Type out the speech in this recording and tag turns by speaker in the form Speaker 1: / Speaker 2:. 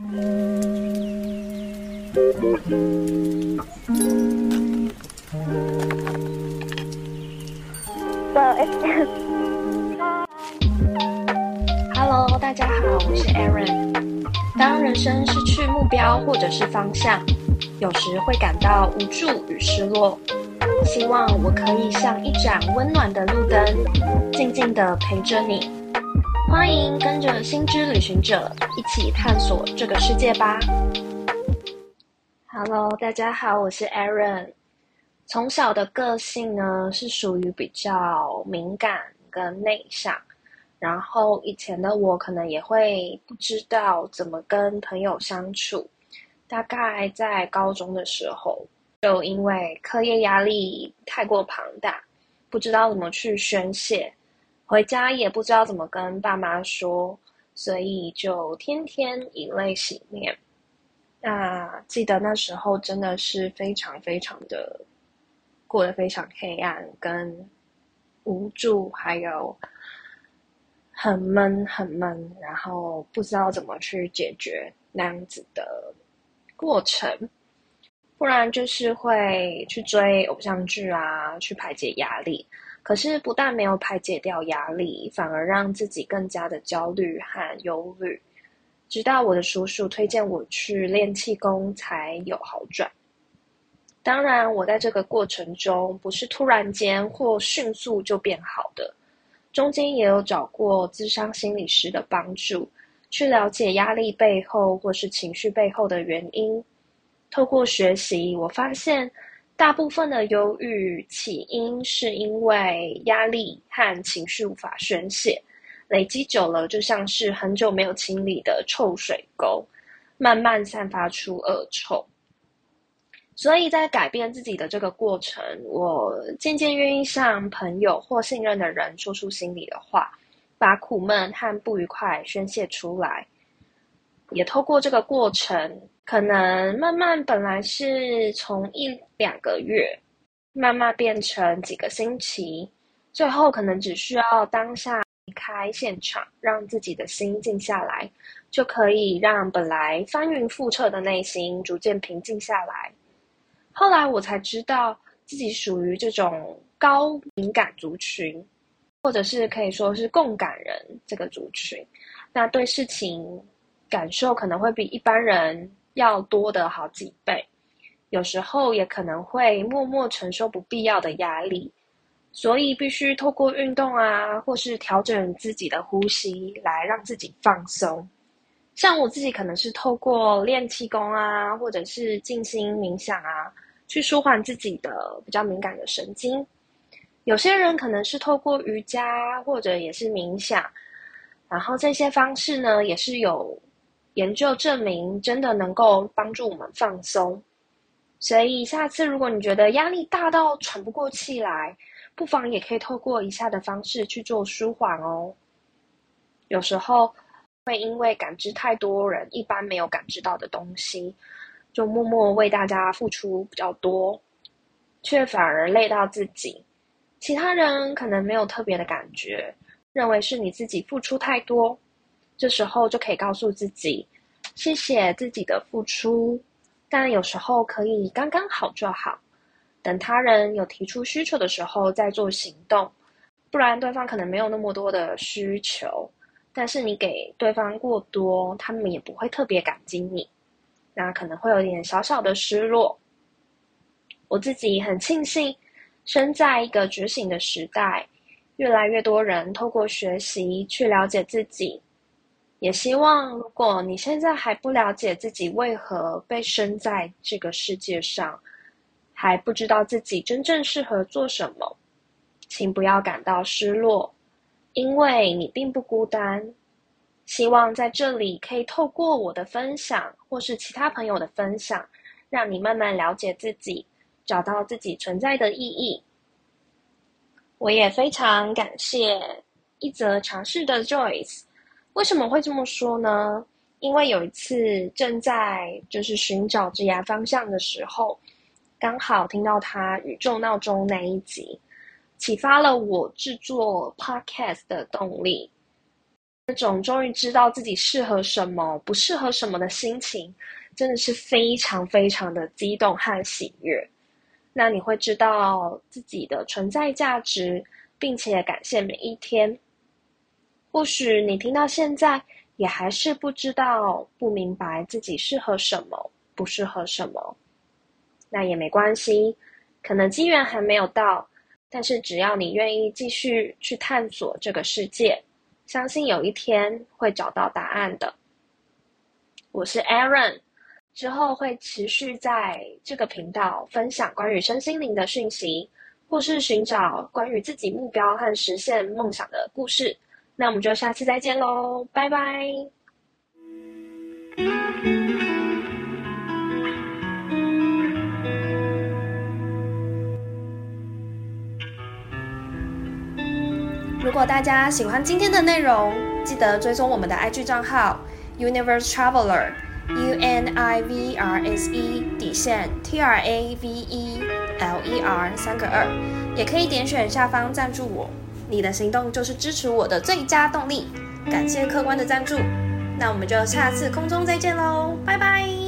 Speaker 1: Hello，大家好，我是 Aaron。当人生失去目标或者是方向，有时会感到无助与失落。希望我可以像一盏温暖的路灯，静静的陪着你。欢迎跟着星之旅行者一起探索这个世界吧。Hello，大家好，我是 Aaron。从小的个性呢是属于比较敏感跟内向，然后以前的我可能也会不知道怎么跟朋友相处。大概在高中的时候，就因为课业压力太过庞大，不知道怎么去宣泄。回家也不知道怎么跟爸妈说，所以就天天以泪洗面。那记得那时候真的是非常非常的过得非常黑暗、跟无助，还有很闷很闷，然后不知道怎么去解决那样子的过程。不然就是会去追偶像剧啊，去排解压力。可是不但没有排解掉压力，反而让自己更加的焦虑和忧虑。直到我的叔叔推荐我去练气功，才有好转。当然，我在这个过程中不是突然间或迅速就变好的，中间也有找过咨商心理师的帮助，去了解压力背后或是情绪背后的原因。透过学习，我发现。大部分的忧郁起因是因为压力和情绪无法宣泄，累积久了就像是很久没有清理的臭水沟，慢慢散发出恶臭。所以在改变自己的这个过程，我渐渐愿意向朋友或信任的人说出心里的话，把苦闷和不愉快宣泄出来，也透过这个过程。可能慢慢本来是从一两个月，慢慢变成几个星期，最后可能只需要当下离开现场，让自己的心静下来，就可以让本来翻云覆辙的内心逐渐平静下来。后来我才知道自己属于这种高敏感族群，或者是可以说是共感人这个族群，那对事情感受可能会比一般人。要多的好几倍，有时候也可能会默默承受不必要的压力，所以必须透过运动啊，或是调整自己的呼吸来让自己放松。像我自己可能是透过练气功啊，或者是静心冥想啊，去舒缓自己的比较敏感的神经。有些人可能是透过瑜伽或者也是冥想，然后这些方式呢，也是有。研究证明，真的能够帮助我们放松。所以下次如果你觉得压力大到喘不过气来，不妨也可以透过以下的方式去做舒缓哦。有时候会因为感知太多人一般没有感知到的东西，就默默为大家付出比较多，却反而累到自己。其他人可能没有特别的感觉，认为是你自己付出太多。这时候就可以告诉自己，谢谢自己的付出，但有时候可以刚刚好就好。等他人有提出需求的时候再做行动，不然对方可能没有那么多的需求，但是你给对方过多，他们也不会特别感激你，那可能会有点小小的失落。我自己很庆幸，生在一个觉醒的时代，越来越多人透过学习去了解自己。也希望，如果你现在还不了解自己为何被生在这个世界上，还不知道自己真正适合做什么，请不要感到失落，因为你并不孤单。希望在这里可以透过我的分享，或是其他朋友的分享，让你慢慢了解自己，找到自己存在的意义。我也非常感谢一则尝试的 Joyce。为什么会这么说呢？因为有一次正在就是寻找职业方向的时候，刚好听到他宇宙闹钟那一集，启发了我制作 podcast 的动力。那种终于知道自己适合什么、不适合什么的心情，真的是非常非常的激动和喜悦。那你会知道自己的存在价值，并且感谢每一天。或许你听到现在也还是不知道、不明白自己适合什么、不适合什么，那也没关系，可能机缘还没有到，但是只要你愿意继续去探索这个世界，相信有一天会找到答案的。我是 Aaron，之后会持续在这个频道分享关于身心灵的讯息，或是寻找关于自己目标和实现梦想的故事。那我们就下次再见喽，拜拜！如果大家喜欢今天的内容，记得追踪我们的 IG 账号 Universe Traveler，U N I V R S E 底线 T R A V E L E R 三个二，也可以点选下方赞助我。你的行动就是支持我的最佳动力，感谢客官的赞助，那我们就下次空中再见喽，拜拜。